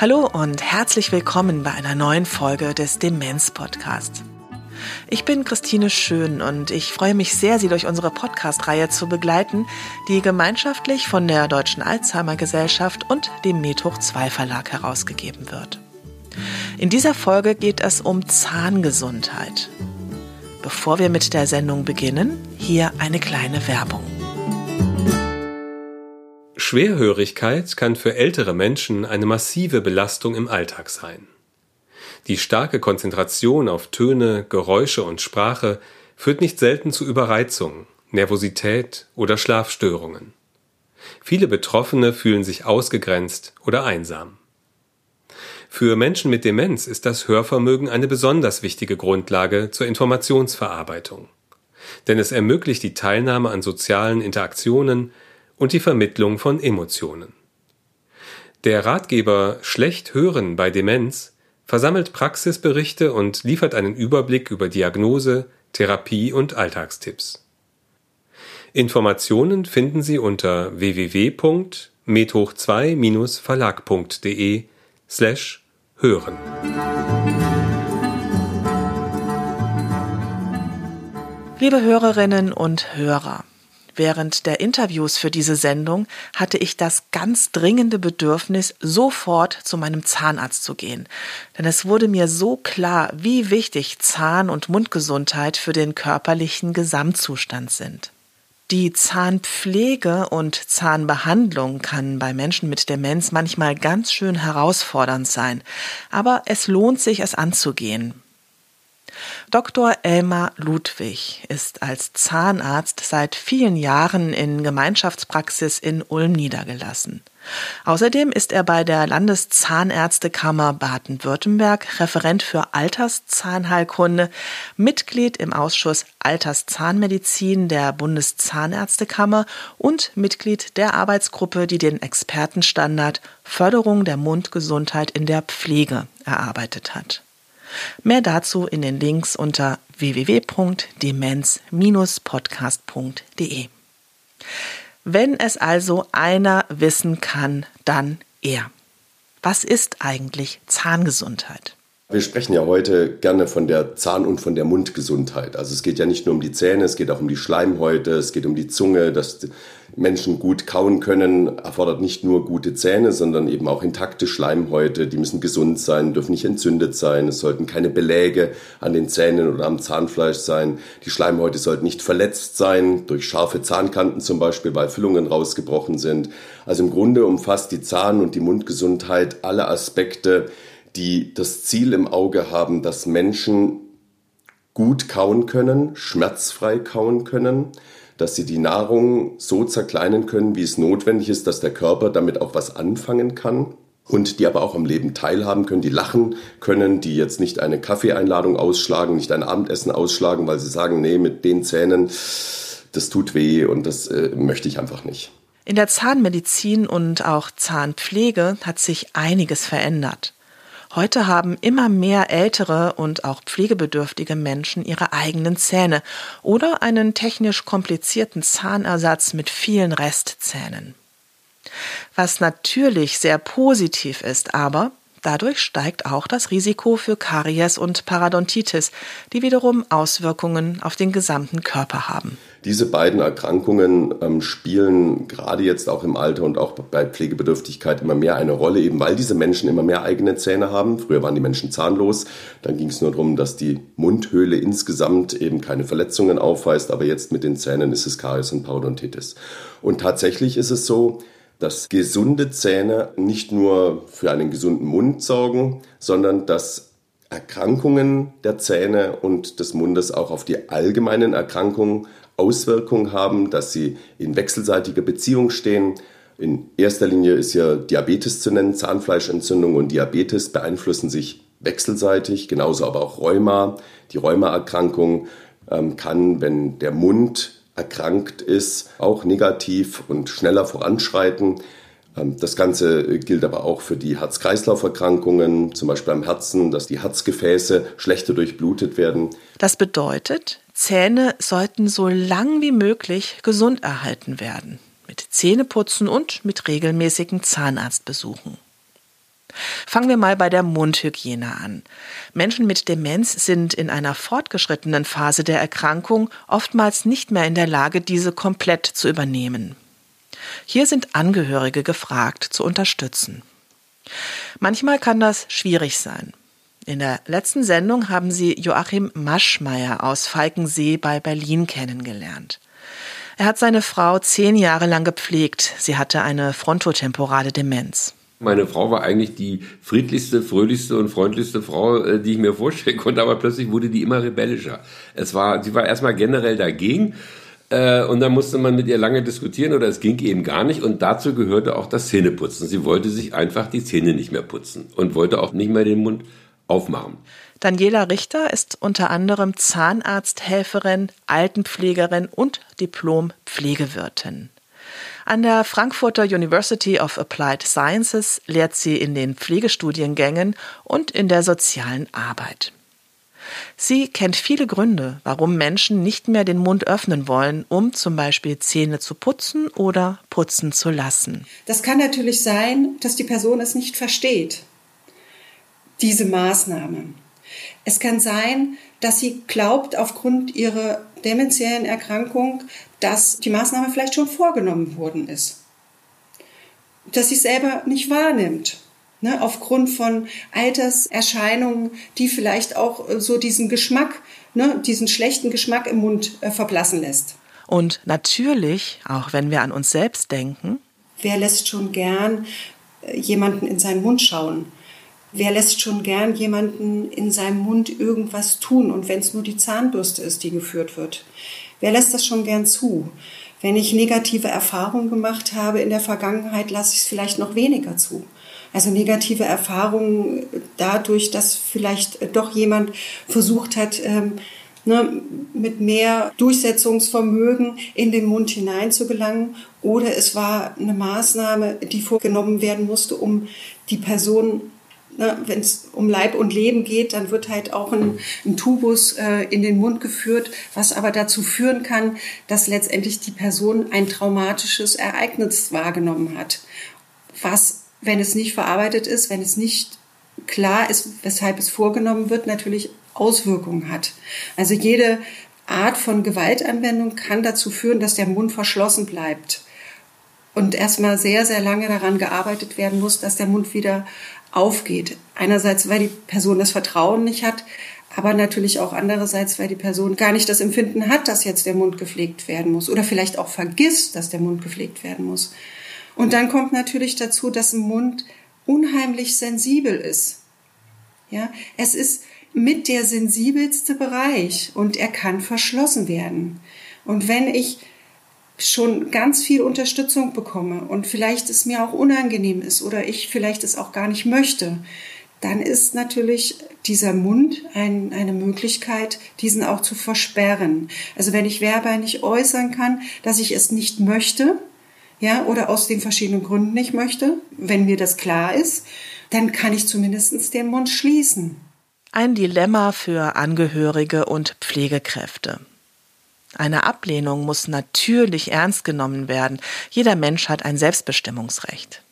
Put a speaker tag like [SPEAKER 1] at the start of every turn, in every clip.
[SPEAKER 1] Hallo und herzlich willkommen bei einer neuen Folge des Demenz Podcasts. Ich bin Christine Schön und ich freue mich sehr, Sie durch unsere Podcast-Reihe zu begleiten, die gemeinschaftlich von der Deutschen Alzheimer Gesellschaft und dem Medhoch 2 Verlag herausgegeben wird. In dieser Folge geht es um Zahngesundheit. Bevor wir mit der Sendung beginnen, hier eine kleine Werbung.
[SPEAKER 2] Schwerhörigkeit kann für ältere Menschen eine massive Belastung im Alltag sein. Die starke Konzentration auf Töne, Geräusche und Sprache führt nicht selten zu Überreizung, Nervosität oder Schlafstörungen. Viele Betroffene fühlen sich ausgegrenzt oder einsam. Für Menschen mit Demenz ist das Hörvermögen eine besonders wichtige Grundlage zur Informationsverarbeitung. Denn es ermöglicht die Teilnahme an sozialen Interaktionen, und die Vermittlung von Emotionen. Der Ratgeber Schlecht hören bei Demenz versammelt Praxisberichte und liefert einen Überblick über Diagnose, Therapie und Alltagstipps. Informationen finden Sie unter www.methoch2-verlag.de slash hören.
[SPEAKER 1] Liebe Hörerinnen und Hörer, Während der Interviews für diese Sendung hatte ich das ganz dringende Bedürfnis, sofort zu meinem Zahnarzt zu gehen. Denn es wurde mir so klar, wie wichtig Zahn- und Mundgesundheit für den körperlichen Gesamtzustand sind. Die Zahnpflege und Zahnbehandlung kann bei Menschen mit Demenz manchmal ganz schön herausfordernd sein, aber es lohnt sich, es anzugehen. Dr. Elmar Ludwig ist als Zahnarzt seit vielen Jahren in Gemeinschaftspraxis in Ulm niedergelassen. Außerdem ist er bei der Landeszahnärztekammer Baden-Württemberg Referent für Alterszahnheilkunde, Mitglied im Ausschuss Alterszahnmedizin der Bundeszahnärztekammer und Mitglied der Arbeitsgruppe, die den Expertenstandard Förderung der Mundgesundheit in der Pflege erarbeitet hat. Mehr dazu in den Links unter www.demenz-podcast.de. Wenn es also einer wissen kann, dann er. Was ist eigentlich Zahngesundheit?
[SPEAKER 3] Wir sprechen ja heute gerne von der Zahn- und von der Mundgesundheit. Also es geht ja nicht nur um die Zähne, es geht auch um die Schleimhäute, es geht um die Zunge, dass Menschen gut kauen können, erfordert nicht nur gute Zähne, sondern eben auch intakte Schleimhäute. Die müssen gesund sein, dürfen nicht entzündet sein. Es sollten keine Beläge an den Zähnen oder am Zahnfleisch sein. Die Schleimhäute sollten nicht verletzt sein, durch scharfe Zahnkanten zum Beispiel, weil Füllungen rausgebrochen sind. Also im Grunde umfasst die Zahn- und die Mundgesundheit alle Aspekte, die das Ziel im Auge haben, dass Menschen gut kauen können, schmerzfrei kauen können, dass sie die Nahrung so zerkleinen können, wie es notwendig ist, dass der Körper damit auch was anfangen kann und die aber auch am Leben teilhaben können, die lachen können, die jetzt nicht eine Kaffeeeinladung ausschlagen, nicht ein Abendessen ausschlagen, weil sie sagen, nee, mit den Zähnen, das tut weh und das äh, möchte ich einfach nicht.
[SPEAKER 1] In der Zahnmedizin und auch Zahnpflege hat sich einiges verändert. Heute haben immer mehr ältere und auch pflegebedürftige Menschen ihre eigenen Zähne oder einen technisch komplizierten Zahnersatz mit vielen Restzähnen. Was natürlich sehr positiv ist, aber dadurch steigt auch das Risiko für Karies und Parodontitis, die wiederum Auswirkungen auf den gesamten Körper haben.
[SPEAKER 3] Diese beiden Erkrankungen ähm, spielen gerade jetzt auch im Alter und auch bei Pflegebedürftigkeit immer mehr eine Rolle, eben weil diese Menschen immer mehr eigene Zähne haben. Früher waren die Menschen zahnlos, dann ging es nur darum, dass die Mundhöhle insgesamt eben keine Verletzungen aufweist, aber jetzt mit den Zähnen ist es Karies und Parodontitis. Und tatsächlich ist es so, dass gesunde Zähne nicht nur für einen gesunden Mund sorgen, sondern dass Erkrankungen der Zähne und des Mundes auch auf die allgemeinen Erkrankungen Auswirkungen haben, dass sie in wechselseitiger Beziehung stehen. In erster Linie ist ja Diabetes zu nennen, Zahnfleischentzündung und Diabetes beeinflussen sich wechselseitig, genauso aber auch Rheuma. Die Rheumaerkrankung ähm, kann, wenn der Mund erkrankt ist, auch negativ und schneller voranschreiten. Ähm, das Ganze gilt aber auch für die Herz-Kreislauf-Erkrankungen, zum Beispiel am Herzen, dass die Herzgefäße schlechter durchblutet werden.
[SPEAKER 1] Das bedeutet, Zähne sollten so lang wie möglich gesund erhalten werden, mit Zähneputzen und mit regelmäßigen Zahnarztbesuchen. Fangen wir mal bei der Mundhygiene an. Menschen mit Demenz sind in einer fortgeschrittenen Phase der Erkrankung oftmals nicht mehr in der Lage, diese komplett zu übernehmen. Hier sind Angehörige gefragt, zu unterstützen. Manchmal kann das schwierig sein. In der letzten Sendung haben Sie Joachim Maschmeyer aus Falkensee bei Berlin kennengelernt. Er hat seine Frau zehn Jahre lang gepflegt. Sie hatte eine frontotemporale Demenz.
[SPEAKER 4] Meine Frau war eigentlich die friedlichste, fröhlichste und freundlichste Frau, äh, die ich mir vorstellen konnte, aber plötzlich wurde die immer rebellischer. Es war, sie war erstmal generell dagegen äh, und dann musste man mit ihr lange diskutieren oder es ging eben gar nicht. Und dazu gehörte auch das Zähneputzen. Sie wollte sich einfach die Zähne nicht mehr putzen und wollte auch nicht mehr den Mund aufmachen.
[SPEAKER 1] Daniela Richter ist unter anderem Zahnarzthelferin, Altenpflegerin und Diplom-Pflegewirtin. An der Frankfurter University of Applied Sciences lehrt sie in den Pflegestudiengängen und in der sozialen Arbeit. Sie kennt viele Gründe, warum Menschen nicht mehr den Mund öffnen wollen, um zum Beispiel Zähne zu putzen oder putzen zu lassen.
[SPEAKER 5] Das kann natürlich sein, dass die Person es nicht versteht, diese Maßnahme. Es kann sein, dass sie glaubt, aufgrund ihrer demenziellen Erkrankung, dass die Maßnahme vielleicht schon vorgenommen worden ist. Dass sie selber nicht wahrnimmt ne, aufgrund von Alterserscheinungen, die vielleicht auch äh, so diesen Geschmack, ne, diesen schlechten Geschmack im Mund äh, verblassen lässt.
[SPEAKER 1] Und natürlich, auch wenn wir an uns selbst denken,
[SPEAKER 5] wer lässt schon gern äh, jemanden in seinen Mund schauen? Wer lässt schon gern jemanden in seinem Mund irgendwas tun? Und wenn es nur die Zahnbürste ist, die geführt wird. Wer lässt das schon gern zu? Wenn ich negative Erfahrungen gemacht habe in der Vergangenheit, lasse ich es vielleicht noch weniger zu. Also negative Erfahrungen dadurch, dass vielleicht doch jemand versucht hat, ähm, ne, mit mehr Durchsetzungsvermögen in den Mund hinein zu gelangen. Oder es war eine Maßnahme, die vorgenommen werden musste, um die Person Ne, wenn es um Leib und Leben geht, dann wird halt auch ein, ein Tubus äh, in den Mund geführt, was aber dazu führen kann, dass letztendlich die Person ein traumatisches Ereignis wahrgenommen hat, was wenn es nicht verarbeitet ist, wenn es nicht klar ist, weshalb es vorgenommen wird, natürlich Auswirkungen hat. Also jede Art von Gewaltanwendung kann dazu führen, dass der Mund verschlossen bleibt und erstmal sehr, sehr lange daran gearbeitet werden muss, dass der Mund wieder aufgeht. Einerseits, weil die Person das Vertrauen nicht hat, aber natürlich auch andererseits, weil die Person gar nicht das Empfinden hat, dass jetzt der Mund gepflegt werden muss oder vielleicht auch vergisst, dass der Mund gepflegt werden muss. Und dann kommt natürlich dazu, dass ein Mund unheimlich sensibel ist. Ja, es ist mit der sensibelste Bereich und er kann verschlossen werden. Und wenn ich schon ganz viel Unterstützung bekomme und vielleicht es mir auch unangenehm ist oder ich vielleicht es auch gar nicht möchte, dann ist natürlich dieser Mund ein, eine Möglichkeit, diesen auch zu versperren. Also wenn ich verbal nicht äußern kann, dass ich es nicht möchte, ja, oder aus den verschiedenen Gründen nicht möchte, wenn mir das klar ist, dann kann ich zumindest den Mund schließen.
[SPEAKER 1] Ein Dilemma für Angehörige und Pflegekräfte. Eine Ablehnung muss natürlich ernst genommen werden. Jeder Mensch hat ein Selbstbestimmungsrecht.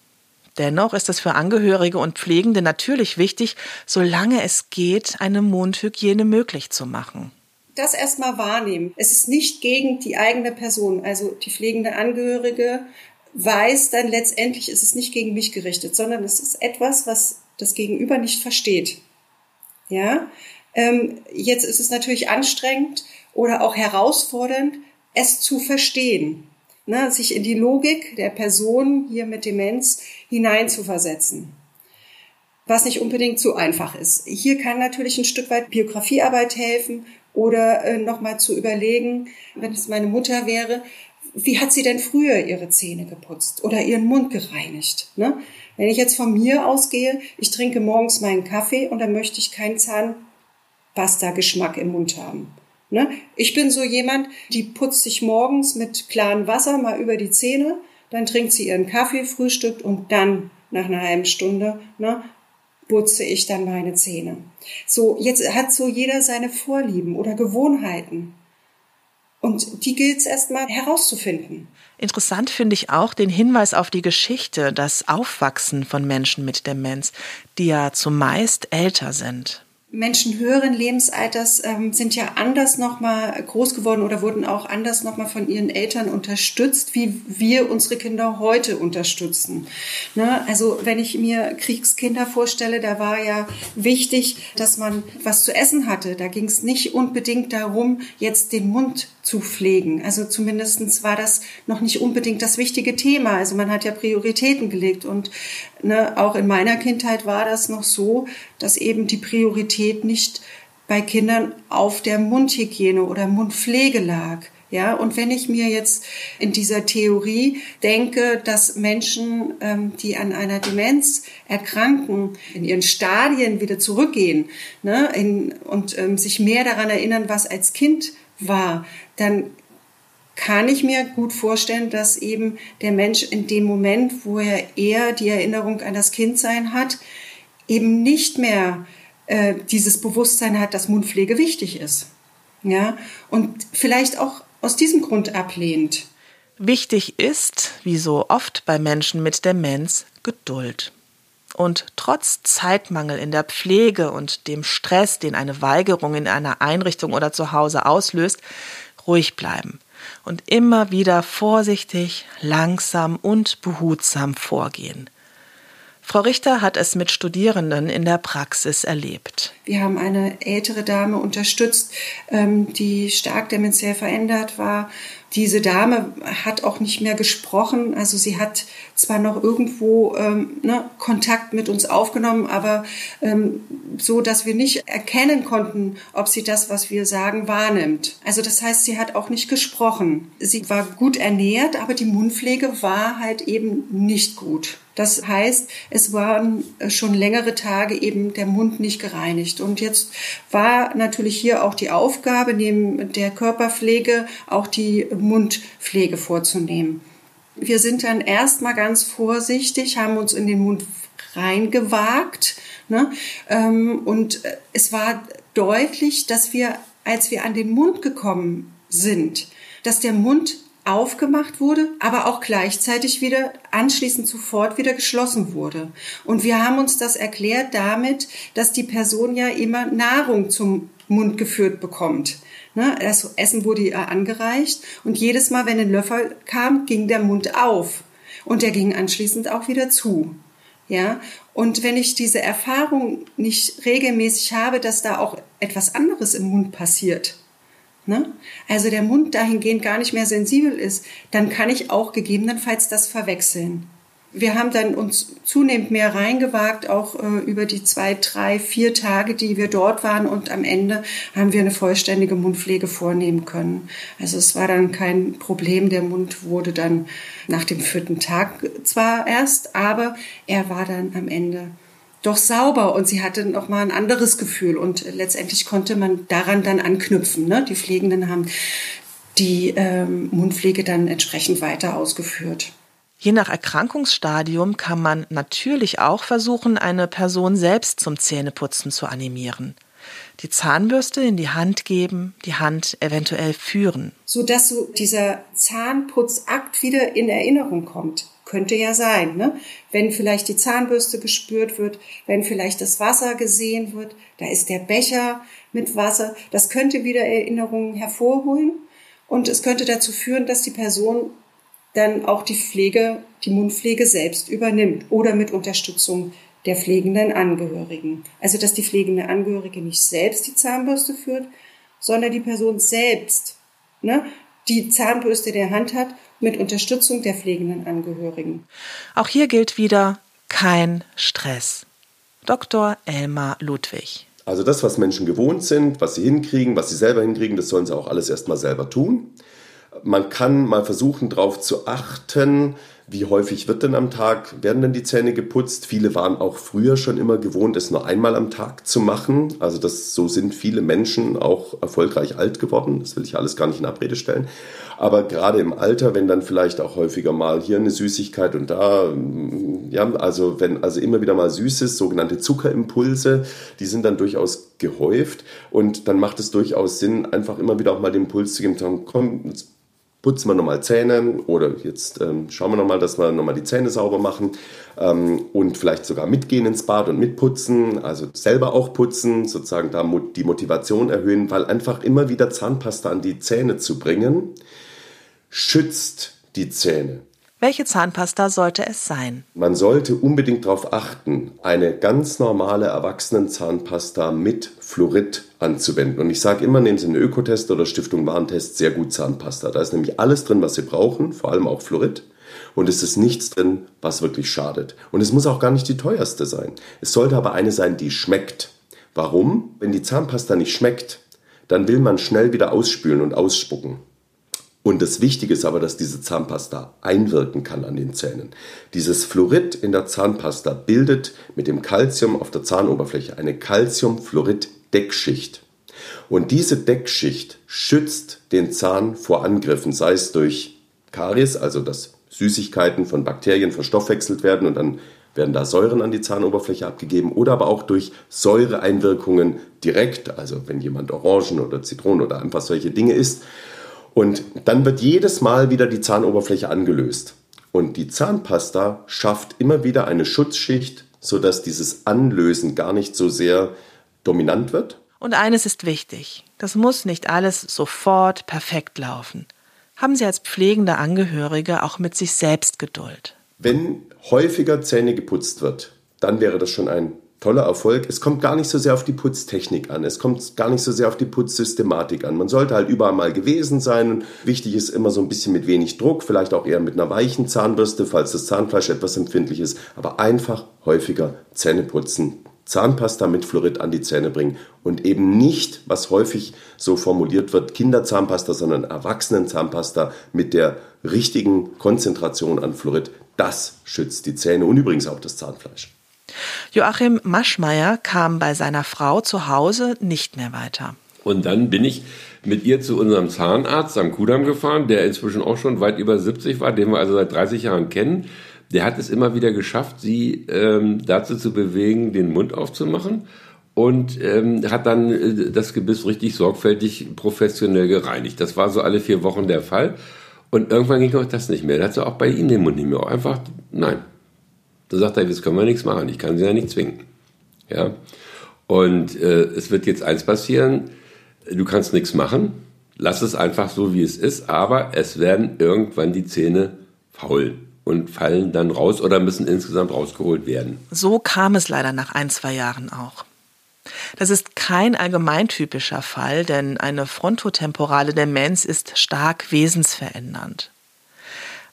[SPEAKER 1] Dennoch ist es für Angehörige und Pflegende natürlich wichtig, solange es geht, eine Mundhygiene möglich zu machen
[SPEAKER 5] das erstmal wahrnehmen. Es ist nicht gegen die eigene Person, also die pflegende Angehörige weiß dann letztendlich, ist es nicht gegen mich gerichtet, sondern es ist etwas, was das Gegenüber nicht versteht. Ja, ähm, jetzt ist es natürlich anstrengend oder auch herausfordernd, es zu verstehen, ne, sich in die Logik der Person hier mit Demenz hineinzuversetzen was nicht unbedingt so einfach ist. Hier kann natürlich ein Stück weit Biografiearbeit helfen oder äh, nochmal zu überlegen, wenn es meine Mutter wäre, wie hat sie denn früher ihre Zähne geputzt oder ihren Mund gereinigt? Ne? Wenn ich jetzt von mir ausgehe, ich trinke morgens meinen Kaffee und dann möchte ich keinen Zahnpasta-Geschmack im Mund haben. Ne? Ich bin so jemand, die putzt sich morgens mit klarem Wasser mal über die Zähne, dann trinkt sie ihren Kaffee, frühstückt und dann nach einer halben Stunde ne, putze ich dann meine Zähne. So, jetzt hat so jeder seine Vorlieben oder Gewohnheiten. Und die gilt es erstmal herauszufinden.
[SPEAKER 1] Interessant finde ich auch den Hinweis auf die Geschichte, das Aufwachsen von Menschen mit Demenz, die ja zumeist älter sind.
[SPEAKER 5] Menschen höheren Lebensalters ähm, sind ja anders nochmal groß geworden oder wurden auch anders nochmal von ihren Eltern unterstützt, wie wir unsere Kinder heute unterstützen. Ne? Also wenn ich mir Kriegskinder vorstelle, da war ja wichtig, dass man was zu essen hatte. Da ging es nicht unbedingt darum, jetzt den Mund zu pflegen. Also zumindestens war das noch nicht unbedingt das wichtige Thema. Also man hat ja Prioritäten gelegt und ne, auch in meiner Kindheit war das noch so, dass eben die Priorität nicht bei Kindern auf der Mundhygiene oder Mundpflege lag. Ja, und wenn ich mir jetzt in dieser Theorie denke, dass Menschen, ähm, die an einer Demenz erkranken, in ihren Stadien wieder zurückgehen ne, in, und ähm, sich mehr daran erinnern, was als Kind war, dann kann ich mir gut vorstellen, dass eben der Mensch in dem Moment, wo er eher die Erinnerung an das Kindsein hat, eben nicht mehr äh, dieses Bewusstsein hat, dass Mundpflege wichtig ist. Ja, und vielleicht auch aus diesem Grund ablehnt.
[SPEAKER 1] Wichtig ist, wie so oft bei Menschen mit Demenz, Geduld. Und trotz Zeitmangel in der Pflege und dem Stress, den eine Weigerung in einer Einrichtung oder zu Hause auslöst, ruhig bleiben und immer wieder vorsichtig, langsam und behutsam vorgehen. Frau Richter hat es mit Studierenden in der Praxis erlebt.
[SPEAKER 5] Wir haben eine ältere Dame unterstützt, ähm, die stark dementiell verändert war. Diese Dame hat auch nicht mehr gesprochen. Also sie hat zwar noch irgendwo ähm, ne, Kontakt mit uns aufgenommen, aber ähm, so, dass wir nicht erkennen konnten, ob sie das, was wir sagen, wahrnimmt. Also das heißt, sie hat auch nicht gesprochen. Sie war gut ernährt, aber die Mundpflege war halt eben nicht gut. Das heißt, es waren äh, schon längere Tage eben der Mund nicht gereinigt. Und jetzt war natürlich hier auch die Aufgabe, neben der Körperpflege auch die Mundpflege vorzunehmen. Wir sind dann erstmal ganz vorsichtig, haben uns in den Mund reingewagt. Ne? Ähm, und äh, es war deutlich, dass wir, als wir an den Mund gekommen sind, dass der Mund aufgemacht wurde, aber auch gleichzeitig wieder anschließend sofort wieder geschlossen wurde. Und wir haben uns das erklärt damit, dass die Person ja immer Nahrung zum Mund geführt bekommt. Ne, das Essen wurde ihr angereicht und jedes Mal, wenn ein Löffel kam, ging der Mund auf und der ging anschließend auch wieder zu. Ja, und wenn ich diese Erfahrung nicht regelmäßig habe, dass da auch etwas anderes im Mund passiert, ne? also der Mund dahingehend gar nicht mehr sensibel ist, dann kann ich auch gegebenenfalls das verwechseln. Wir haben dann uns zunehmend mehr reingewagt, auch äh, über die zwei, drei, vier Tage, die wir dort waren. Und am Ende haben wir eine vollständige Mundpflege vornehmen können. Also es war dann kein Problem. Der Mund wurde dann nach dem vierten Tag zwar erst, aber er war dann am Ende doch sauber und sie hatte noch mal ein anderes Gefühl und letztendlich konnte man daran dann anknüpfen. Ne? Die Pflegenden haben die ähm, Mundpflege dann entsprechend weiter ausgeführt.
[SPEAKER 1] Je nach Erkrankungsstadium kann man natürlich auch versuchen, eine Person selbst zum Zähneputzen zu animieren. Die Zahnbürste in die Hand geben, die Hand eventuell führen.
[SPEAKER 5] So dass so dieser Zahnputzakt wieder in Erinnerung kommt. Könnte ja sein, ne? Wenn vielleicht die Zahnbürste gespürt wird, wenn vielleicht das Wasser gesehen wird, da ist der Becher mit Wasser. Das könnte wieder Erinnerungen hervorholen und es könnte dazu führen, dass die Person dann auch die Pflege, die Mundpflege selbst übernimmt oder mit Unterstützung der pflegenden Angehörigen. Also dass die pflegende Angehörige nicht selbst die Zahnbürste führt, sondern die Person selbst ne, die Zahnbürste der Hand hat mit Unterstützung der pflegenden Angehörigen.
[SPEAKER 1] Auch hier gilt wieder kein Stress. Dr. Elmar Ludwig.
[SPEAKER 3] Also das, was Menschen gewohnt sind, was sie hinkriegen, was sie selber hinkriegen, das sollen sie auch alles erstmal selber tun. Man kann mal versuchen, darauf zu achten, Wie häufig wird denn am Tag, werden denn die Zähne geputzt? Viele waren auch früher schon immer gewohnt, es nur einmal am Tag zu machen. Also das, so sind viele Menschen auch erfolgreich alt geworden. Das will ich alles gar nicht in Abrede stellen. Aber gerade im Alter, wenn dann vielleicht auch häufiger mal hier eine Süßigkeit und da, ja, also wenn also immer wieder mal Süßes, sogenannte Zuckerimpulse, die sind dann durchaus gehäuft und dann macht es durchaus Sinn, einfach immer wieder auch mal den Impuls zu geben, komm, jetzt putzen wir nochmal Zähne oder jetzt ähm, schauen wir nochmal, dass wir nochmal die Zähne sauber machen ähm, und vielleicht sogar mitgehen ins Bad und mitputzen, also selber auch putzen, sozusagen da die Motivation erhöhen, weil einfach immer wieder Zahnpasta an die Zähne zu bringen, schützt die Zähne.
[SPEAKER 1] Welche Zahnpasta sollte es sein?
[SPEAKER 3] Man sollte unbedingt darauf achten, eine ganz normale Erwachsenenzahnpasta mit Fluorid anzuwenden. Und ich sage immer, nehmen Sie einen Ökotest oder Stiftung Warentest sehr gut Zahnpasta. Da ist nämlich alles drin, was Sie brauchen, vor allem auch Fluorid. Und es ist nichts drin, was wirklich schadet. Und es muss auch gar nicht die teuerste sein. Es sollte aber eine sein, die schmeckt. Warum? Wenn die Zahnpasta nicht schmeckt, dann will man schnell wieder ausspülen und ausspucken. Und das Wichtige ist aber, dass diese Zahnpasta einwirken kann an den Zähnen. Dieses Fluorid in der Zahnpasta bildet mit dem Calcium auf der Zahnoberfläche eine Calciumfluorid-Deckschicht. Und diese Deckschicht schützt den Zahn vor Angriffen, sei es durch Karies, also dass Süßigkeiten von Bakterien verstoffwechselt werden und dann werden da Säuren an die Zahnoberfläche abgegeben oder aber auch durch Säureeinwirkungen direkt, also wenn jemand Orangen oder Zitronen oder einfach solche Dinge isst, und dann wird jedes Mal wieder die Zahnoberfläche angelöst. Und die Zahnpasta schafft immer wieder eine Schutzschicht, sodass dieses Anlösen gar nicht so sehr dominant wird.
[SPEAKER 1] Und eines ist wichtig. Das muss nicht alles sofort perfekt laufen. Haben Sie als pflegende Angehörige auch mit sich selbst Geduld.
[SPEAKER 3] Wenn häufiger Zähne geputzt wird, dann wäre das schon ein toller Erfolg. Es kommt gar nicht so sehr auf die Putztechnik an. Es kommt gar nicht so sehr auf die Putzsystematik an. Man sollte halt überall mal gewesen sein. Wichtig ist immer so ein bisschen mit wenig Druck, vielleicht auch eher mit einer weichen Zahnbürste, falls das Zahnfleisch etwas empfindlich ist. Aber einfach häufiger Zähne putzen. Zahnpasta mit Fluorid an die Zähne bringen und eben nicht, was häufig so formuliert wird, Kinderzahnpasta, sondern Erwachsenenzahnpasta mit der richtigen Konzentration an Fluorid. Das schützt die Zähne und übrigens auch das Zahnfleisch.
[SPEAKER 1] Joachim Maschmeyer kam bei seiner Frau zu Hause nicht mehr weiter.
[SPEAKER 4] Und dann bin ich mit ihr zu unserem Zahnarzt am Kudamm gefahren, der inzwischen auch schon weit über 70 war, den wir also seit 30 Jahren kennen. Der hat es immer wieder geschafft, sie ähm, dazu zu bewegen, den Mund aufzumachen und ähm, hat dann äh, das Gebiss richtig sorgfältig professionell gereinigt. Das war so alle vier Wochen der Fall. Und irgendwann ging auch das nicht mehr. Da hat sie auch bei ihm den Mund nicht mehr. Einfach, nein, da sagt er, jetzt können wir nichts machen, ich kann sie ja nicht zwingen. Ja? Und äh, es wird jetzt eins passieren, du kannst nichts machen, lass es einfach so, wie es ist, aber es werden irgendwann die Zähne faul und fallen dann raus oder müssen insgesamt rausgeholt werden.
[SPEAKER 1] So kam es leider nach ein, zwei Jahren auch. Das ist kein allgemeintypischer Fall, denn eine frontotemporale Demenz ist stark wesensverändernd.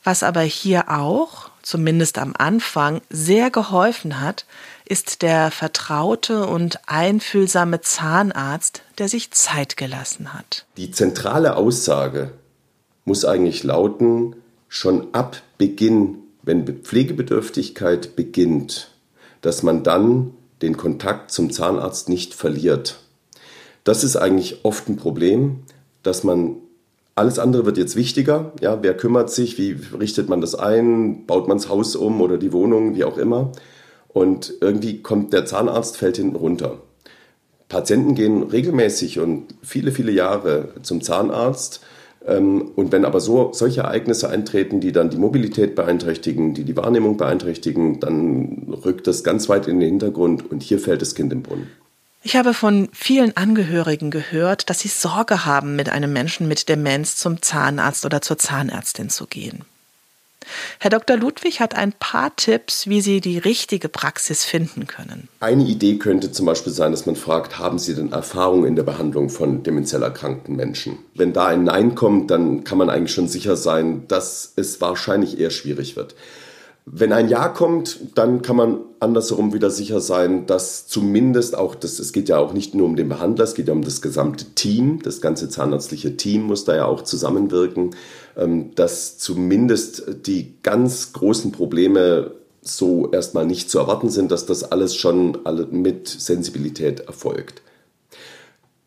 [SPEAKER 1] Was aber hier auch, zumindest am Anfang, sehr geholfen hat, ist der vertraute und einfühlsame Zahnarzt, der sich Zeit gelassen hat.
[SPEAKER 3] Die zentrale Aussage muss eigentlich lauten, schon ab Beginn, wenn Pflegebedürftigkeit beginnt, dass man dann den Kontakt zum Zahnarzt nicht verliert. Das ist eigentlich oft ein Problem, dass man alles andere wird jetzt wichtiger. Ja, wer kümmert sich? Wie richtet man das ein? Baut man das Haus um oder die Wohnung? Wie auch immer. Und irgendwie kommt der Zahnarzt, fällt hinten runter. Patienten gehen regelmäßig und viele, viele Jahre zum Zahnarzt. Ähm, und wenn aber so, solche Ereignisse eintreten, die dann die Mobilität beeinträchtigen, die die Wahrnehmung beeinträchtigen, dann rückt das ganz weit in den Hintergrund und hier fällt das Kind im Brunnen.
[SPEAKER 1] Ich habe von vielen Angehörigen gehört, dass sie Sorge haben, mit einem Menschen mit Demenz zum Zahnarzt oder zur Zahnärztin zu gehen. Herr Dr. Ludwig hat ein paar Tipps, wie Sie die richtige Praxis finden können.
[SPEAKER 3] Eine Idee könnte zum Beispiel sein, dass man fragt, haben Sie denn Erfahrung in der Behandlung von demenziell erkrankten Menschen? Wenn da ein Nein kommt, dann kann man eigentlich schon sicher sein, dass es wahrscheinlich eher schwierig wird. Wenn ein Ja kommt, dann kann man andersherum wieder sicher sein, dass zumindest auch das, es geht ja auch nicht nur um den Behandler, es geht ja um das gesamte Team, das ganze zahnärztliche Team muss da ja auch zusammenwirken, ähm, dass zumindest die ganz großen Probleme so erstmal nicht zu erwarten sind, dass das alles schon mit Sensibilität erfolgt.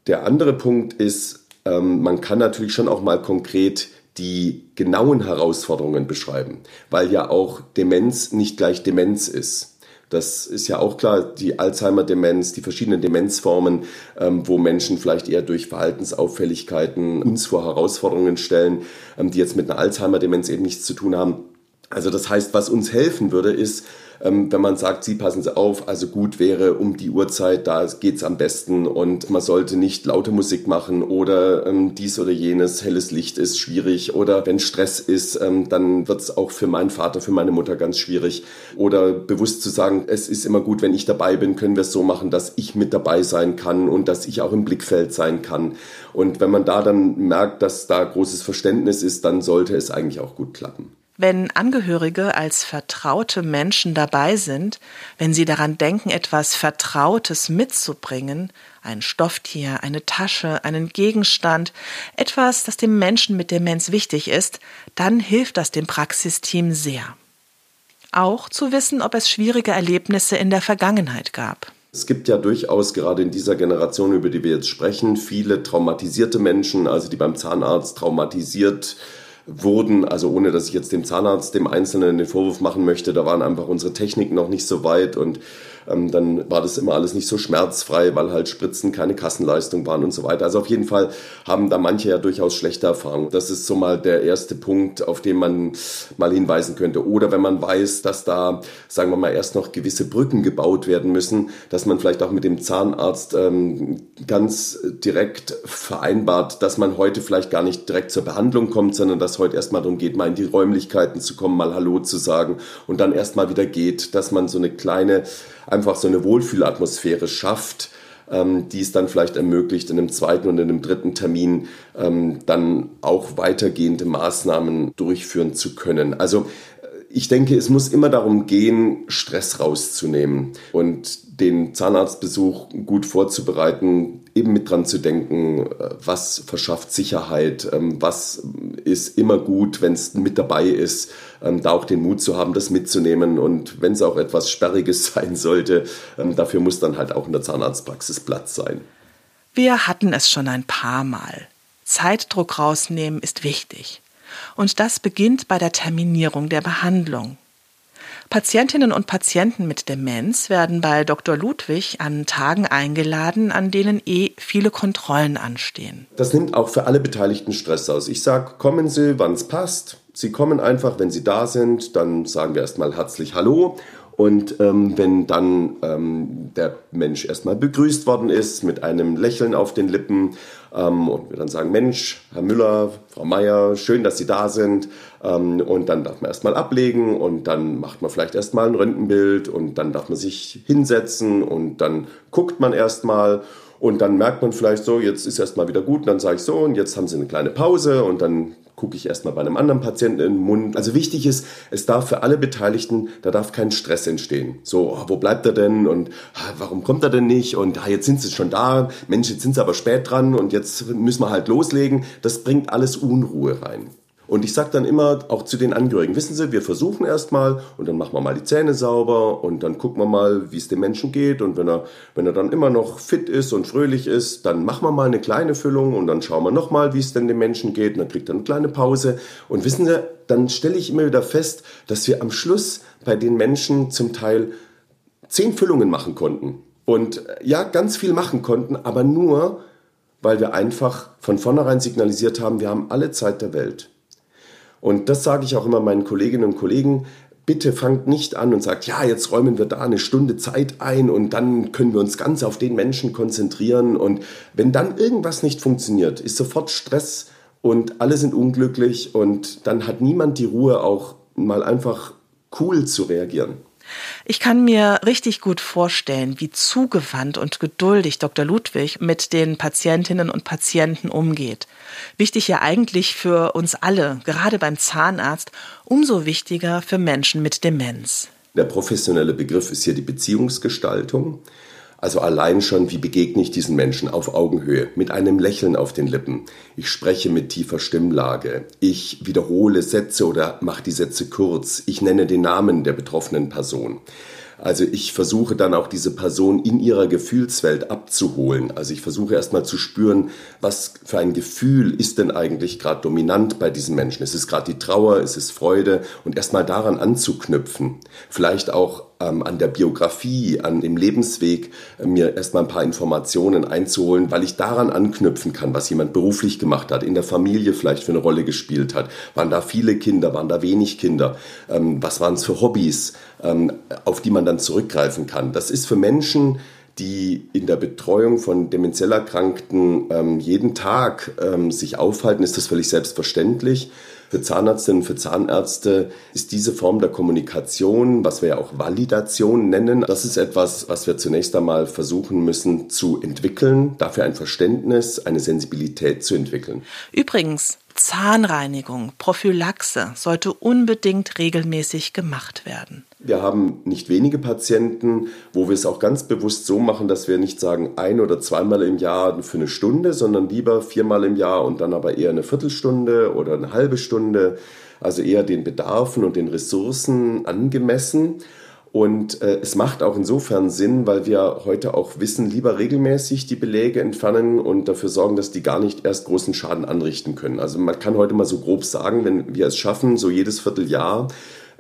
[SPEAKER 3] Der andere Punkt ist, ähm, man kann natürlich schon auch mal konkret die genauen Herausforderungen beschreiben, weil ja auch Demenz nicht gleich Demenz ist. Das ist ja auch klar, die Alzheimer-Demenz, die verschiedenen Demenzformen, ähm, wo Menschen vielleicht eher durch Verhaltensauffälligkeiten uns vor Herausforderungen stellen, ähm, die jetzt mit einer Alzheimer-Demenz eben nichts zu tun haben. Also das heißt, was uns helfen würde, ist, ähm, wenn man sagt, Sie passen Sie auf, also gut wäre um die Uhrzeit, da geht's am besten und man sollte nicht laute Musik machen oder ähm, dies oder jenes, helles Licht ist schwierig oder wenn Stress ist, ähm, dann wird's auch für meinen Vater, für meine Mutter ganz schwierig oder bewusst zu sagen, es ist immer gut, wenn ich dabei bin, können wir es so machen, dass ich mit dabei sein kann und dass ich auch im Blickfeld sein kann. Und wenn man da dann merkt, dass da großes Verständnis ist, dann sollte es eigentlich auch gut klappen.
[SPEAKER 1] Wenn Angehörige als vertraute Menschen dabei sind, wenn sie daran denken, etwas Vertrautes mitzubringen, ein Stofftier, eine Tasche, einen Gegenstand, etwas, das dem Menschen mit Demenz wichtig ist, dann hilft das dem Praxisteam sehr. Auch zu wissen, ob es schwierige Erlebnisse in der Vergangenheit gab.
[SPEAKER 3] Es gibt ja durchaus gerade in dieser Generation, über die wir jetzt sprechen, viele traumatisierte Menschen, also die beim Zahnarzt traumatisiert wurden, also ohne dass ich jetzt dem Zahnarzt, dem Einzelnen den Vorwurf machen möchte, da waren einfach unsere Techniken noch nicht so weit und ähm, dann war das immer alles nicht so schmerzfrei, weil halt Spritzen keine Kassenleistung waren und so weiter. Also auf jeden Fall haben da manche ja durchaus schlechte Erfahrungen. Das ist so mal der erste Punkt, auf den man mal hinweisen könnte. Oder wenn man weiß, dass da, sagen wir mal, erst noch gewisse Brücken gebaut werden müssen, dass man vielleicht auch mit dem Zahnarzt ähm, ganz direkt vereinbart, dass man heute vielleicht gar nicht direkt zur Behandlung kommt, sondern dass heute erstmal darum geht, mal in die Räumlichkeiten zu kommen, mal Hallo zu sagen und dann erstmal wieder geht, dass man so eine kleine einfach so eine Wohlfühlatmosphäre schafft, ähm, die es dann vielleicht ermöglicht, in einem zweiten und in einem dritten Termin ähm, dann auch weitergehende Maßnahmen durchführen zu können. Also ich denke, es muss immer darum gehen, Stress rauszunehmen und den Zahnarztbesuch gut vorzubereiten, eben mit dran zu denken, äh, was verschafft Sicherheit, ähm, was ist immer gut, wenn es mit dabei ist, ähm, da auch den Mut zu haben, das mitzunehmen und wenn es auch etwas Sperriges sein sollte, ähm, dafür muss dann halt auch in der Zahnarztpraxis Platz sein.
[SPEAKER 1] Wir hatten es schon ein paar Mal. Zeitdruck rausnehmen ist wichtig. Und das beginnt bei der Terminierung der Behandlung. Patientinnen und Patienten mit Demenz werden bei Dr. Ludwig an Tagen eingeladen, an denen eh viele Kontrollen anstehen.
[SPEAKER 3] Das nimmt auch für alle Beteiligten Stress aus. Ich sage, kommen Sie, wann es passt. Sie kommen einfach, wenn Sie da sind, dann sagen wir erstmal herzlich Hallo und ähm, wenn dann ähm, der Mensch erstmal begrüßt worden ist mit einem Lächeln auf den Lippen ähm, und wir dann sagen, Mensch, Herr Müller, Frau Meier, schön, dass Sie da sind. Ähm, und dann darf man erstmal ablegen und dann macht man vielleicht erstmal ein Röntgenbild und dann darf man sich hinsetzen und dann guckt man erstmal und dann merkt man vielleicht so, jetzt ist erstmal wieder gut und dann sage ich so und jetzt haben Sie eine kleine Pause und dann gucke ich erstmal bei einem anderen Patienten in den Mund. Also wichtig ist, es darf für alle Beteiligten, da darf kein Stress entstehen. So, oh, wo bleibt er denn und ah, warum kommt er denn nicht und ah, jetzt sind sie schon da, Mensch, jetzt sind sie aber spät dran und jetzt müssen wir halt loslegen. Das bringt alles Unruhe rein. Und ich sage dann immer auch zu den Angehörigen, wissen Sie, wir versuchen erstmal und dann machen wir mal die Zähne sauber und dann gucken wir mal, wie es dem Menschen geht. Und wenn er, wenn er dann immer noch fit ist und fröhlich ist, dann machen wir mal eine kleine Füllung und dann schauen wir nochmal, wie es denn dem Menschen geht. Und dann kriegt er eine kleine Pause. Und wissen Sie, dann stelle ich immer wieder fest, dass wir am Schluss bei den Menschen zum Teil zehn Füllungen machen konnten. Und ja, ganz viel machen konnten, aber nur, weil wir einfach von vornherein signalisiert haben, wir haben alle Zeit der Welt. Und das sage ich auch immer meinen Kolleginnen und Kollegen. Bitte fangt nicht an und sagt, ja, jetzt räumen wir da eine Stunde Zeit ein und dann können wir uns ganz auf den Menschen konzentrieren. Und wenn dann irgendwas nicht funktioniert, ist sofort Stress und alle sind unglücklich und dann hat niemand die Ruhe, auch mal einfach cool zu reagieren.
[SPEAKER 1] Ich kann mir richtig gut vorstellen, wie zugewandt und geduldig Dr. Ludwig mit den Patientinnen und Patienten umgeht. Wichtig ja eigentlich für uns alle, gerade beim Zahnarzt, umso wichtiger für Menschen mit Demenz.
[SPEAKER 3] Der professionelle Begriff ist hier die Beziehungsgestaltung. Also allein schon, wie begegne ich diesen Menschen auf Augenhöhe, mit einem Lächeln auf den Lippen. Ich spreche mit tiefer Stimmlage. Ich wiederhole Sätze oder mache die Sätze kurz. Ich nenne den Namen der betroffenen Person. Also ich versuche dann auch diese Person in ihrer Gefühlswelt abzuholen. Also ich versuche erstmal zu spüren, was für ein Gefühl ist denn eigentlich gerade dominant bei diesen Menschen. Ist es gerade die Trauer, ist es Freude und erstmal daran anzuknüpfen. Vielleicht auch ähm, an der Biografie, an dem Lebensweg äh, mir erstmal ein paar Informationen einzuholen, weil ich daran anknüpfen kann, was jemand beruflich gemacht hat, in der Familie vielleicht für eine Rolle gespielt hat. Waren da viele Kinder, waren da wenig Kinder? Ähm, was waren es für Hobbys, auf die man dann zurückgreifen kann? Das ist für Menschen, die in der Betreuung von demenziell Erkrankten ähm, jeden Tag ähm, sich aufhalten, ist das völlig selbstverständlich. Für Zahnärztinnen, für Zahnärzte ist diese Form der Kommunikation, was wir ja auch Validation nennen, das ist etwas, was wir zunächst einmal versuchen müssen zu entwickeln, dafür ein Verständnis, eine Sensibilität zu entwickeln.
[SPEAKER 1] Übrigens, Zahnreinigung, Prophylaxe sollte unbedingt regelmäßig gemacht werden.
[SPEAKER 3] Wir haben nicht wenige Patienten, wo wir es auch ganz bewusst so machen, dass wir nicht sagen ein oder zweimal im Jahr für eine Stunde, sondern lieber viermal im Jahr und dann aber eher eine Viertelstunde oder eine halbe Stunde. Also eher den Bedarfen und den Ressourcen angemessen. Und äh, es macht auch insofern Sinn, weil wir heute auch wissen, lieber regelmäßig die Beläge entfernen und dafür sorgen, dass die gar nicht erst großen Schaden anrichten können. Also man kann heute mal so grob sagen, wenn wir es schaffen, so jedes Vierteljahr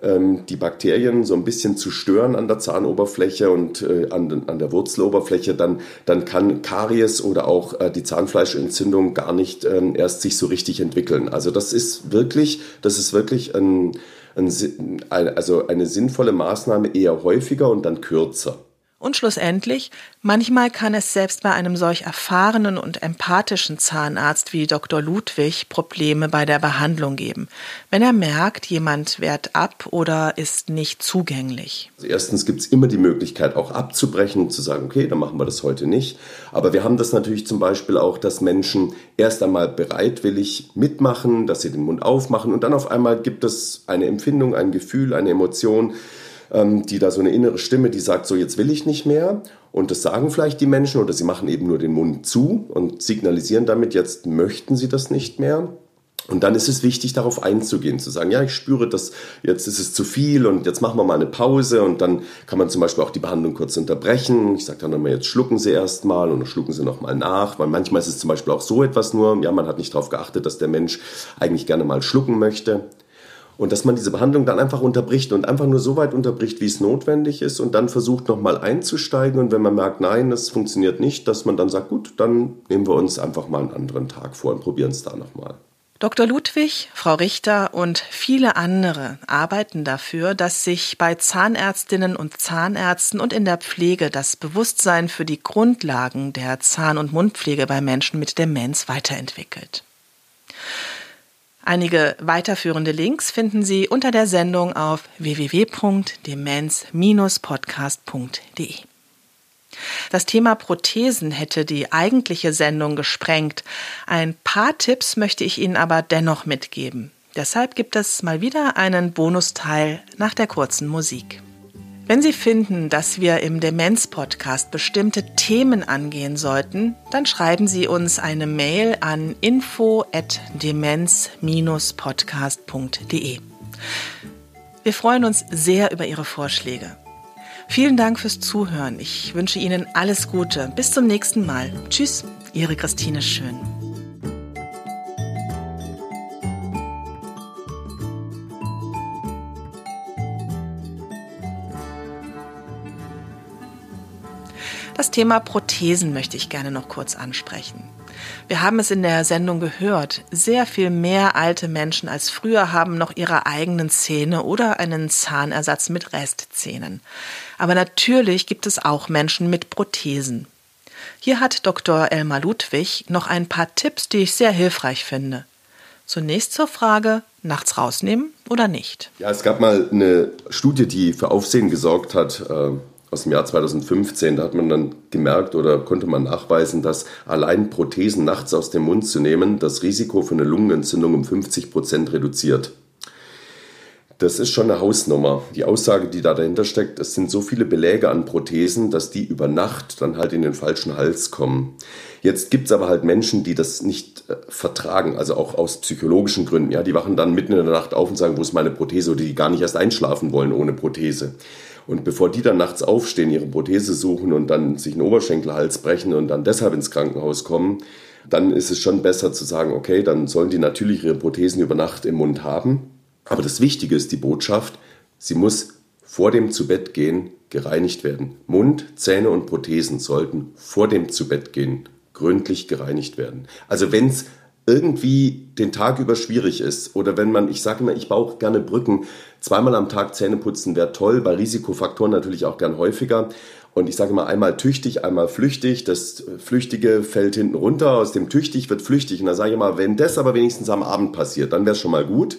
[SPEAKER 3] ähm, die Bakterien so ein bisschen zu stören an der Zahnoberfläche und äh, an, an der Wurzeloberfläche, dann, dann kann Karies oder auch äh, die Zahnfleischentzündung gar nicht ähm, erst sich so richtig entwickeln. Also das ist wirklich, das ist wirklich ein, also eine sinnvolle Maßnahme eher häufiger und dann kürzer.
[SPEAKER 1] Und schlussendlich, manchmal kann es selbst bei einem solch erfahrenen und empathischen Zahnarzt wie Dr. Ludwig Probleme bei der Behandlung geben, wenn er merkt, jemand wehrt ab oder ist nicht zugänglich.
[SPEAKER 3] Also erstens gibt es immer die Möglichkeit, auch abzubrechen und zu sagen, okay, dann machen wir das heute nicht. Aber wir haben das natürlich zum Beispiel auch, dass Menschen erst einmal bereitwillig mitmachen, dass sie den Mund aufmachen und dann auf einmal gibt es eine Empfindung, ein Gefühl, eine Emotion, ähm, die da so eine innere Stimme, die sagt, so jetzt will ich nicht mehr. Und das sagen vielleicht die Menschen oder sie machen eben nur den Mund zu und signalisieren damit, jetzt möchten sie das nicht mehr. Und dann ist es wichtig, darauf einzugehen, zu sagen, ja, ich spüre, dass jetzt ist es zu viel und jetzt machen wir mal eine Pause und dann kann man zum Beispiel auch die Behandlung kurz unterbrechen. Ich sage dann immer, jetzt schlucken Sie erstmal und dann schlucken Sie nochmal nach, weil manchmal ist es zum Beispiel auch so etwas nur, ja, man hat nicht darauf geachtet, dass der Mensch eigentlich gerne mal schlucken möchte. Und dass man diese Behandlung dann einfach unterbricht und einfach nur so weit unterbricht, wie es notwendig ist und dann versucht nochmal einzusteigen. Und wenn man merkt, nein, das funktioniert nicht, dass man dann sagt, gut, dann nehmen wir uns einfach mal einen anderen Tag vor und probieren es da nochmal.
[SPEAKER 1] Dr. Ludwig, Frau Richter und viele andere arbeiten dafür, dass sich bei Zahnärztinnen und Zahnärzten und in der Pflege das Bewusstsein für die Grundlagen der Zahn- und Mundpflege bei Menschen mit Demenz weiterentwickelt. Einige weiterführende Links finden Sie unter der Sendung auf www.demenz-podcast.de. Das Thema Prothesen hätte die eigentliche Sendung gesprengt. Ein paar Tipps möchte ich Ihnen aber dennoch mitgeben. Deshalb gibt es mal wieder einen Bonusteil nach der kurzen Musik. Wenn Sie finden, dass wir im Demenz-Podcast bestimmte Themen angehen sollten, dann schreiben Sie uns eine Mail an info@demenz-podcast.de. Wir freuen uns sehr über Ihre Vorschläge. Vielen Dank fürs Zuhören. Ich wünsche Ihnen alles Gute. Bis zum nächsten Mal. Tschüss, Ihre Christine Schön. Das Thema Prothesen möchte ich gerne noch kurz ansprechen. Wir haben es in der Sendung gehört. Sehr viel mehr alte Menschen als früher haben noch ihre eigenen Zähne oder einen Zahnersatz mit Restzähnen. Aber natürlich gibt es auch Menschen mit Prothesen. Hier hat Dr. Elmar Ludwig noch ein paar Tipps, die ich sehr hilfreich finde. Zunächst zur Frage, nachts rausnehmen oder nicht.
[SPEAKER 3] Ja, es gab mal eine Studie, die für Aufsehen gesorgt hat. Äh, aus dem Jahr 2015, da hat man dann gemerkt oder konnte man nachweisen, dass allein Prothesen nachts aus dem Mund zu nehmen das Risiko für eine Lungenentzündung um 50 Prozent reduziert. Das ist schon eine Hausnummer. Die Aussage, die da dahinter steckt, es sind so viele Beläge an Prothesen, dass die über Nacht dann halt in den falschen Hals kommen. Jetzt gibt es aber halt Menschen, die das nicht äh, vertragen, also auch aus psychologischen Gründen. Ja, die wachen dann mitten in der Nacht auf und sagen, wo ist meine Prothese? Oder die gar nicht erst einschlafen wollen ohne Prothese. Und bevor die dann nachts aufstehen, ihre Prothese suchen und dann sich einen Oberschenkelhals brechen und dann deshalb ins Krankenhaus kommen, dann ist es schon besser zu sagen, okay, dann sollen die natürlich ihre Prothesen über Nacht im Mund haben aber das Wichtige ist die Botschaft, sie muss vor dem Zubettgehen gereinigt werden. Mund, Zähne und Prothesen sollten vor dem Zubettgehen gründlich gereinigt werden. Also wenn es irgendwie den Tag über schwierig ist oder wenn man, ich sage immer, ich baue gerne Brücken, zweimal am Tag Zähne putzen wäre toll, bei Risikofaktoren natürlich auch gern häufiger. Und ich sage immer einmal tüchtig, einmal flüchtig. Das Flüchtige fällt hinten runter, aus dem tüchtig wird flüchtig. Und da sage ich immer, wenn das aber wenigstens am Abend passiert, dann wäre es schon mal gut.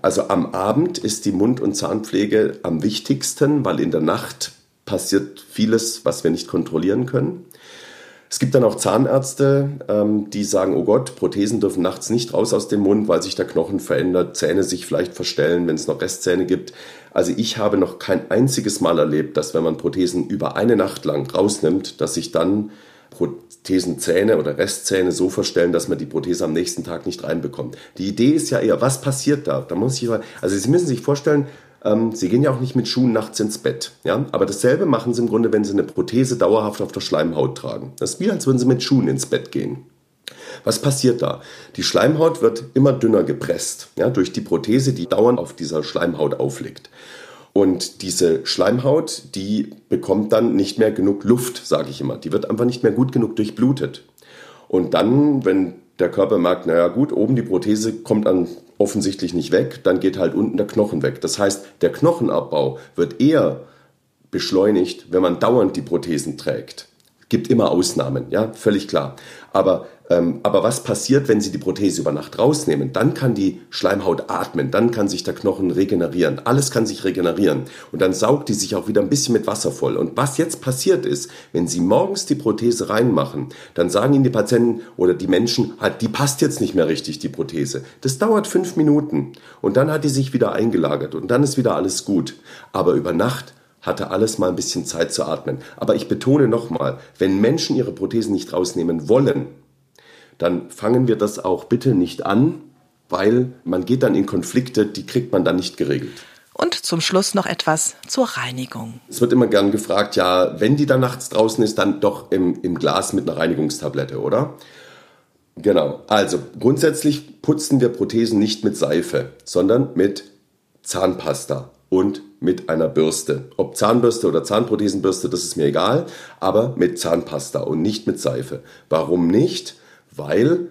[SPEAKER 3] Also am Abend ist die Mund- und Zahnpflege am wichtigsten, weil in der Nacht passiert vieles, was wir nicht kontrollieren können. Es gibt dann auch Zahnärzte, ähm, die sagen, oh Gott, Prothesen dürfen nachts nicht raus aus dem Mund, weil sich der Knochen verändert, Zähne sich vielleicht verstellen, wenn es noch Restzähne gibt. Also ich habe noch kein einziges Mal erlebt, dass wenn man Prothesen über eine Nacht lang rausnimmt, dass sich dann Prothesenzähne oder Restzähne so verstellen, dass man die Prothese am nächsten Tag nicht reinbekommt. Die Idee ist ja eher, was passiert da? Da muss ich, also Sie müssen sich vorstellen, ähm, Sie gehen ja auch nicht mit Schuhen nachts ins Bett, ja? Aber dasselbe machen Sie im Grunde, wenn Sie eine Prothese dauerhaft auf der Schleimhaut tragen. Das ist wie, als würden Sie mit Schuhen ins Bett gehen. Was passiert da? Die Schleimhaut wird immer dünner gepresst, ja, durch die Prothese, die dauernd auf dieser Schleimhaut aufliegt. Und diese Schleimhaut, die bekommt dann nicht mehr genug Luft, sage ich immer. Die wird einfach nicht mehr gut genug durchblutet. Und dann, wenn der Körper merkt, naja gut, oben die Prothese kommt dann offensichtlich nicht weg, dann geht halt unten der Knochen weg. Das heißt, der Knochenabbau wird eher beschleunigt, wenn man dauernd die Prothesen trägt. Gibt immer Ausnahmen, ja, völlig klar. Aber ähm, aber was passiert, wenn Sie die Prothese über Nacht rausnehmen? Dann kann die Schleimhaut atmen, dann kann sich der Knochen regenerieren, alles kann sich regenerieren und dann saugt die sich auch wieder ein bisschen mit Wasser voll. Und was jetzt passiert ist, wenn Sie morgens die Prothese reinmachen, dann sagen Ihnen die Patienten oder die Menschen, halt, die passt jetzt nicht mehr richtig, die Prothese. Das dauert fünf Minuten und dann hat die sich wieder eingelagert und dann ist wieder alles gut. Aber über Nacht hatte alles mal ein bisschen Zeit zu atmen. Aber ich betone nochmal, wenn Menschen ihre Prothesen nicht rausnehmen wollen, dann fangen wir das auch bitte nicht an, weil man geht dann in Konflikte, die kriegt man dann nicht geregelt.
[SPEAKER 1] Und zum Schluss noch etwas zur Reinigung.
[SPEAKER 3] Es wird immer gern gefragt, ja, wenn die dann nachts draußen ist, dann doch im, im Glas mit einer Reinigungstablette, oder? Genau. Also grundsätzlich putzen wir Prothesen nicht mit Seife, sondern mit Zahnpasta und mit einer Bürste. Ob Zahnbürste oder Zahnprothesenbürste, das ist mir egal, aber mit Zahnpasta und nicht mit Seife. Warum nicht? weil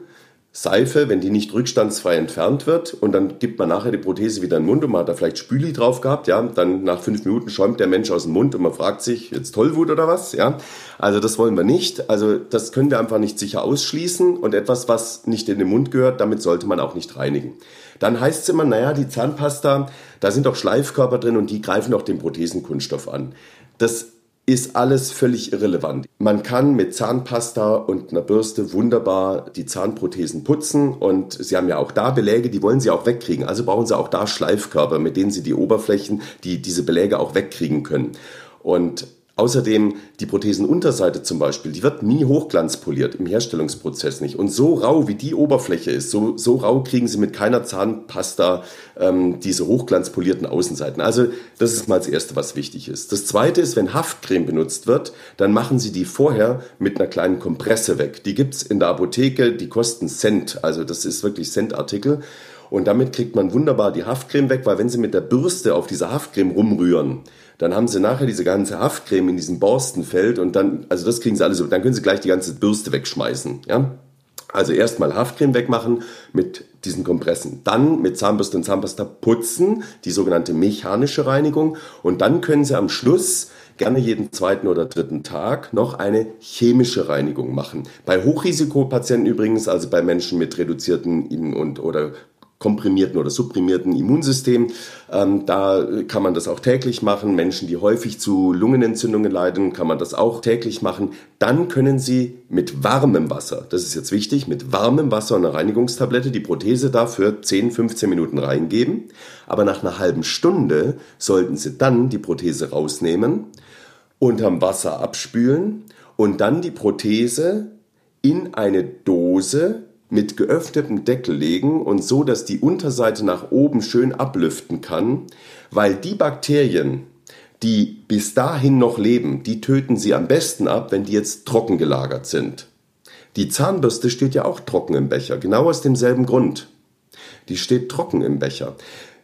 [SPEAKER 3] Seife, wenn die nicht rückstandsfrei entfernt wird und dann gibt man nachher die Prothese wieder in den Mund und man hat da vielleicht Spüli drauf gehabt, ja, dann nach fünf Minuten schäumt der Mensch aus dem Mund und man fragt sich, jetzt Tollwut oder was, ja. Also das wollen wir nicht. Also das können wir einfach nicht sicher ausschließen und etwas, was nicht in den Mund gehört, damit sollte man auch nicht reinigen. Dann heißt es immer, naja, die Zahnpasta, da sind doch Schleifkörper drin und die greifen auch den Prothesenkunststoff an. Das ist alles völlig irrelevant. Man kann mit Zahnpasta und einer Bürste wunderbar die Zahnprothesen putzen und Sie haben ja auch da Beläge, die wollen Sie auch wegkriegen. Also brauchen Sie auch da Schleifkörper, mit denen Sie die Oberflächen, die diese Beläge auch wegkriegen können. Und Außerdem die Prothesenunterseite zum Beispiel, die wird nie hochglanzpoliert im Herstellungsprozess nicht. Und so rau wie die Oberfläche ist, so, so rau kriegen Sie mit keiner Zahnpasta ähm, diese hochglanzpolierten Außenseiten. Also das ist mal das Erste, was wichtig ist. Das Zweite ist, wenn Haftcreme benutzt wird, dann machen Sie die vorher mit einer kleinen Kompresse weg. Die gibt's in der Apotheke, die kosten Cent, also das ist wirklich Centartikel. Und damit kriegt man wunderbar die Haftcreme weg, weil wenn Sie mit der Bürste auf dieser Haftcreme rumrühren, dann haben sie nachher diese ganze Haftcreme in diesem Borstenfeld und dann, also das kriegen sie alles so, dann können sie gleich die ganze Bürste wegschmeißen, ja. Also erstmal Haftcreme wegmachen mit diesen Kompressen. Dann mit Zahnbürste und Zahnpasta putzen, die sogenannte mechanische Reinigung. Und dann können Sie am Schluss gerne jeden zweiten oder dritten Tag noch eine chemische Reinigung machen. Bei Hochrisikopatienten übrigens, also bei Menschen mit reduzierten und oder komprimierten oder supprimierten Immunsystem. Ähm, da kann man das auch täglich machen. Menschen, die häufig zu Lungenentzündungen leiden, kann man das auch täglich machen. Dann können Sie mit warmem Wasser, das ist jetzt wichtig, mit warmem Wasser eine Reinigungstablette, die Prothese dafür 10, 15 Minuten reingeben. Aber nach einer halben Stunde sollten Sie dann die Prothese rausnehmen, unterm Wasser abspülen und dann die Prothese in eine Dose mit geöffnetem Deckel legen und so, dass die Unterseite nach oben schön ablüften kann, weil die Bakterien, die bis dahin noch leben, die töten sie am besten ab, wenn die jetzt trocken gelagert sind. Die Zahnbürste steht ja auch trocken im Becher, genau aus demselben Grund. Die steht trocken im Becher.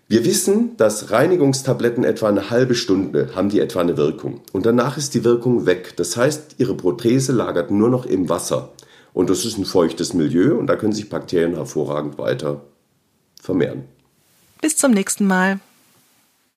[SPEAKER 3] Wir wissen, dass Reinigungstabletten etwa eine halbe Stunde haben die etwa eine Wirkung und danach ist die Wirkung weg. Das heißt, Ihre Prothese lagert nur noch im Wasser. Und das ist ein feuchtes Milieu und da können sich Bakterien hervorragend weiter vermehren.
[SPEAKER 1] Bis zum nächsten Mal.